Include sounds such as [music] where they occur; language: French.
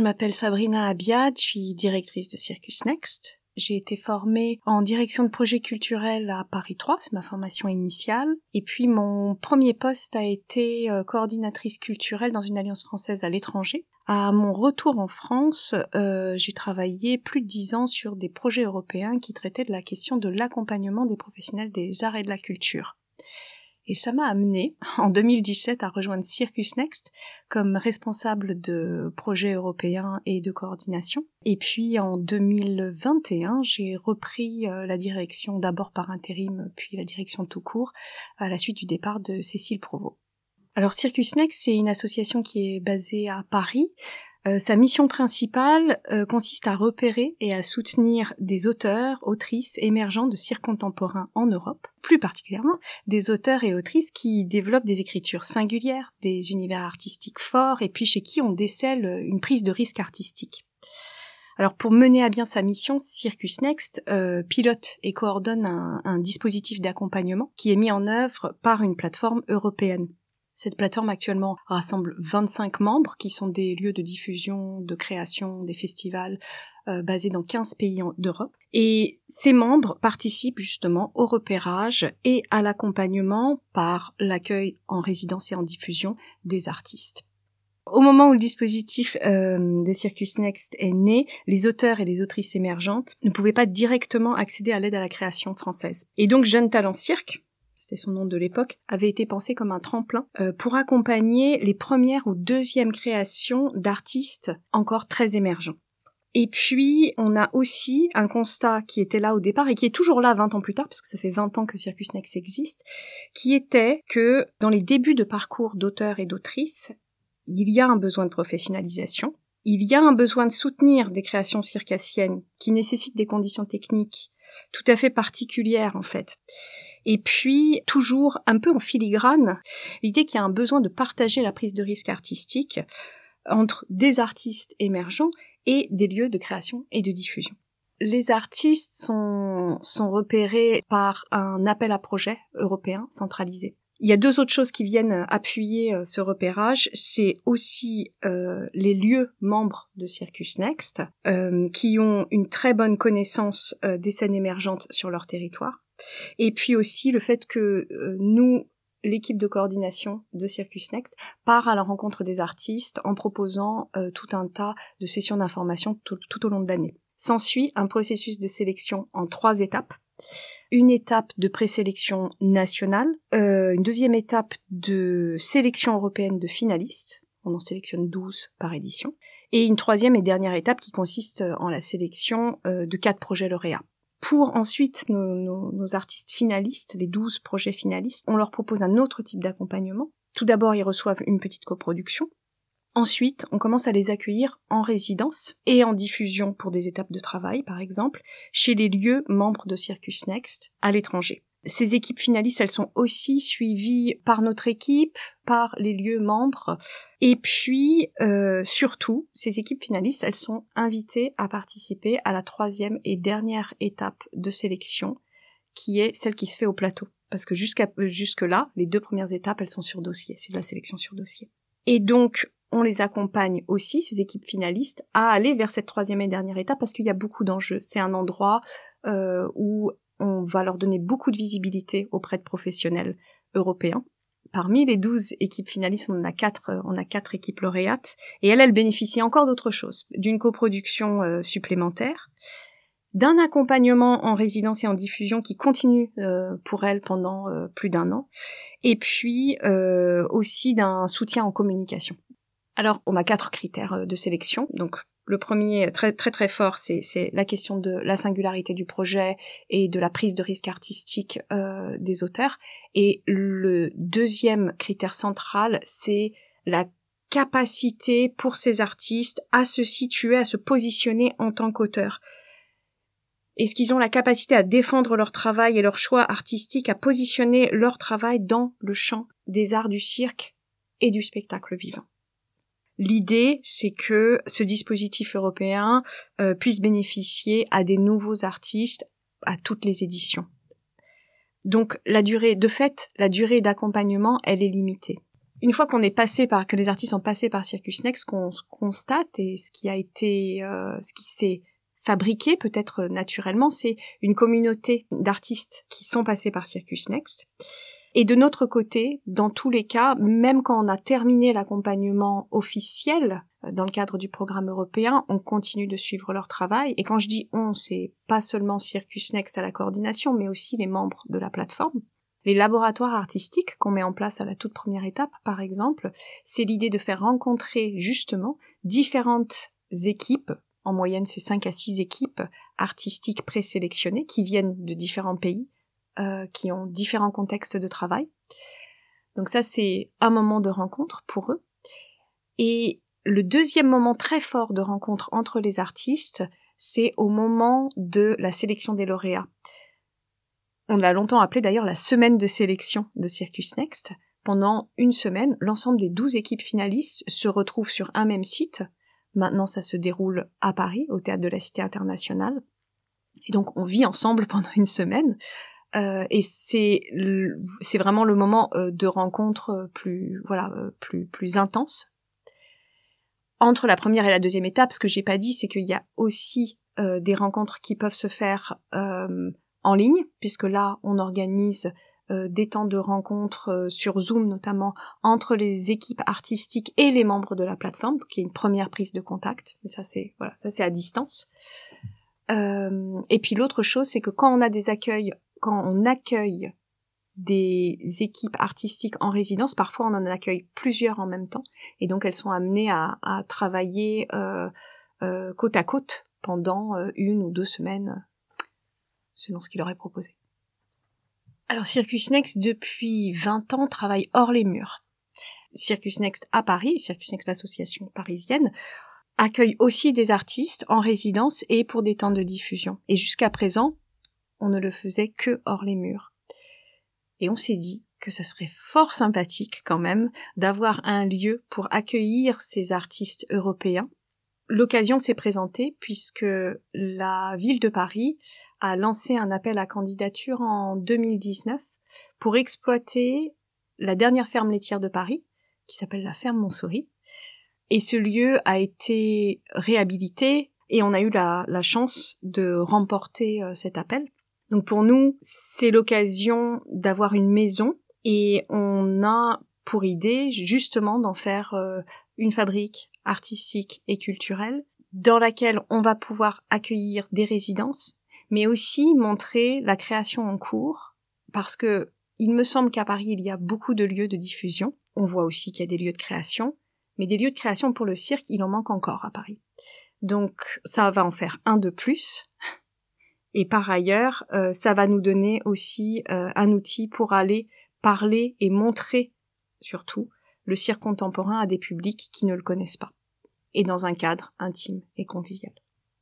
je m'appelle Sabrina Abiad, je suis directrice de Circus Next. J'ai été formée en direction de projet culturel à Paris 3, c'est ma formation initiale. Et puis mon premier poste a été euh, coordinatrice culturelle dans une alliance française à l'étranger. À mon retour en France, euh, j'ai travaillé plus de dix ans sur des projets européens qui traitaient de la question de l'accompagnement des professionnels des arts et de la culture. Et ça m'a amené [laughs] en 2017 à rejoindre Circus Next comme responsable de projets européens et de coordination. Et puis en 2021, j'ai repris euh, la direction d'abord par intérim, puis la direction tout court, à la suite du départ de Cécile Provost. Alors Circus Next, c'est une association qui est basée à Paris, euh, sa mission principale euh, consiste à repérer et à soutenir des auteurs, autrices émergents de cirque contemporain en Europe, plus particulièrement des auteurs et autrices qui développent des écritures singulières, des univers artistiques forts et puis chez qui on décèle une prise de risque artistique. Alors pour mener à bien sa mission, Circus Next euh, pilote et coordonne un dispositif d'accompagnement qui est mis en œuvre par une plateforme européenne. Cette plateforme actuellement rassemble 25 membres qui sont des lieux de diffusion, de création, des festivals euh, basés dans 15 pays d'Europe. Et ces membres participent justement au repérage et à l'accompagnement par l'accueil en résidence et en diffusion des artistes. Au moment où le dispositif euh, de Circus Next est né, les auteurs et les autrices émergentes ne pouvaient pas directement accéder à l'aide à la création française. Et donc Jeune Talent Cirque, c'était son nom de l'époque, avait été pensé comme un tremplin euh, pour accompagner les premières ou deuxièmes créations d'artistes encore très émergents. Et puis, on a aussi un constat qui était là au départ et qui est toujours là 20 ans plus tard, parce que ça fait 20 ans que Circus Next existe, qui était que dans les débuts de parcours d'auteurs et d'autrices, il y a un besoin de professionnalisation, il y a un besoin de soutenir des créations circassiennes qui nécessitent des conditions techniques tout à fait particulières en fait. Et puis, toujours un peu en filigrane, l'idée qu'il y a un besoin de partager la prise de risque artistique entre des artistes émergents et des lieux de création et de diffusion. Les artistes sont, sont repérés par un appel à projet européen centralisé. Il y a deux autres choses qui viennent appuyer euh, ce repérage. C'est aussi euh, les lieux membres de Circus Next, euh, qui ont une très bonne connaissance des scènes émergentes sur leur territoire. Et puis aussi le fait que nous, l'équipe de coordination de Circus Next, part à la rencontre des artistes en proposant tout un tas de sessions d'information tout au long de l'année. S'ensuit un processus de sélection en trois étapes une étape de présélection nationale, euh, une deuxième étape de sélection européenne de finalistes, on en sélectionne 12 par édition, et une troisième et dernière étape qui consiste en la sélection euh, de quatre projets lauréats. Pour ensuite nos, nos, artistes finalistes, les 12 projets finalistes, on leur propose un autre type d'accompagnement. Tout d'abord, ils reçoivent une petite coproduction, Ensuite, on commence à les accueillir en résidence et en diffusion pour des étapes de travail, par exemple, chez les lieux membres de Circus Next à l'étranger. Ces équipes finalistes, elles sont aussi suivies par notre équipe, par les lieux membres. Et puis, euh, surtout, ces équipes finalistes, elles sont invitées à participer à la troisième et dernière étape de sélection, qui est celle qui se fait au plateau. Parce que jusqu'à jusque là, les deux premières étapes, elles sont sur dossier. C'est de la sélection sur dossier. Et donc, on les accompagne aussi, ces équipes finalistes, à aller vers cette troisième et dernière étape parce qu'il y a beaucoup d'enjeux. C'est un endroit euh, où on va leur donner beaucoup de visibilité auprès de professionnels européens. Parmi les douze équipes finalistes, on a quatre, on a quatre équipes lauréates, et elles, elles bénéficient encore d'autre chose, d'une coproduction euh, supplémentaire, d'un accompagnement en résidence et en diffusion qui continue euh, pour elles pendant plus d'un an, et puis aussi d'un soutien en communication. Alors, on a quatre critères euh, de sélection. Donc, le premier, très très très fort, c'est la question de la singularité du projet et de la prise de risque artistique euh, des auteurs. Et le deuxième critère central, c'est la capacité pour ces artistes à se situer, à se positionner en tant qu'auteurs. Est-ce qu'ils ont la capacité à défendre leur travail et leur choix artistique, à positionner leur travail dans le champ des arts du cirque et du spectacle vivant? L'idée, c'est que ce dispositif européen euh, puisse bénéficier à des nouveaux artistes à toutes les éditions. Donc la durée, de fait, la durée d'accompagnement, elle est limitée. une fois qu'on est passé par que les artistes ont passé par Circus Next, qu'on constate et ce qui a été, euh, ce qui s'est fabriqué peut-être naturellement, c'est une communauté d'artistes qui sont passés par Circus Next. Et de notre côté, dans tous les cas, même quand on a terminé l'accompagnement officiel euh, dans le cadre du programme européen, on continue de suivre leur travail. Et quand je dis on, c'est pas seulement Circus Next à la coordination, mais aussi les membres de la plateforme. Les laboratoires artistiques qu'on met en place à la toute première étape, par exemple, c'est l'idée de faire rencontrer justement différentes équipes, en moyenne c'est 5 à 6 équipes artistiques présélectionnées qui viennent de différents pays, euh, qui ont différents contextes de travail. Donc ça c'est un moment de rencontre pour eux. Et le deuxième moment très fort de rencontre entre les artistes, c'est au moment de la sélection des lauréats. On l'a longtemps appelé d'ailleurs la semaine de sélection de Circus Next. Pendant une semaine, l'ensemble des douze équipes finalistes se retrouvent sur un même site. Maintenant, ça se déroule à Paris, au théâtre de la Cité internationale. Et donc, on vit ensemble [laughs] pendant une semaine. Euh, et c'est c'est vraiment le moment euh, de rencontre plus voilà euh, plus plus intense entre la première et la deuxième étape. Ce que j'ai pas dit, c'est qu'il y a aussi des rencontres qui peuvent se faire en ligne, puisque là, on organise euh, des temps de rencontre euh, sur Zoom notamment entre les équipes artistiques et les membres de la plateforme, qui est une première prise de contact. Mais ça, c'est voilà, ça c'est à distance. Euh, et puis l'autre chose, c'est que quand on a des accueils, quand on accueille des équipes artistiques en résidence, parfois on en accueille plusieurs en même temps, et donc elles sont amenées à, travailler côte à côte pendant une ou deux semaines selon ce qu'il aurait proposé. Alors Circus Next, depuis 20 ans, travaille hors les murs. Circus Next à Paris, Circus Next l'association parisienne, accueille aussi des artistes en résidence et pour des temps de diffusion. Et jusqu'à présent, on ne le faisait que hors les murs. Et on s'est dit que ça serait fort sympathique quand même d'avoir un lieu pour accueillir ces artistes européens l'occasion s'est présentée puisque la ville de Paris a lancé un appel à candidature en 2019 pour exploiter la dernière ferme laitière de Paris, qui s'appelle la ferme Montsouris. Et ce lieu a été réhabilité et on a eu la, chance de remporter euh, cet appel. Donc pour nous, c'est l'occasion d'avoir une maison et on a pour idée justement d'en faire euh, une fabrique artistique et culturelle dans laquelle on va pouvoir accueillir des résidences, mais aussi montrer la création en cours, parce que il me semble qu'à Paris, il y a beaucoup de lieux de diffusion. On voit aussi qu'il y a des lieux de création, mais des lieux de création pour le cirque, il en manque encore à Paris. Donc ça va en faire un de plus. Et par ailleurs, euh, ça va nous donner aussi euh, un outil pour aller parler et montrer surtout le cirque contemporain à des publics qui ne le connaissent pas, et dans un cadre intime et convivial.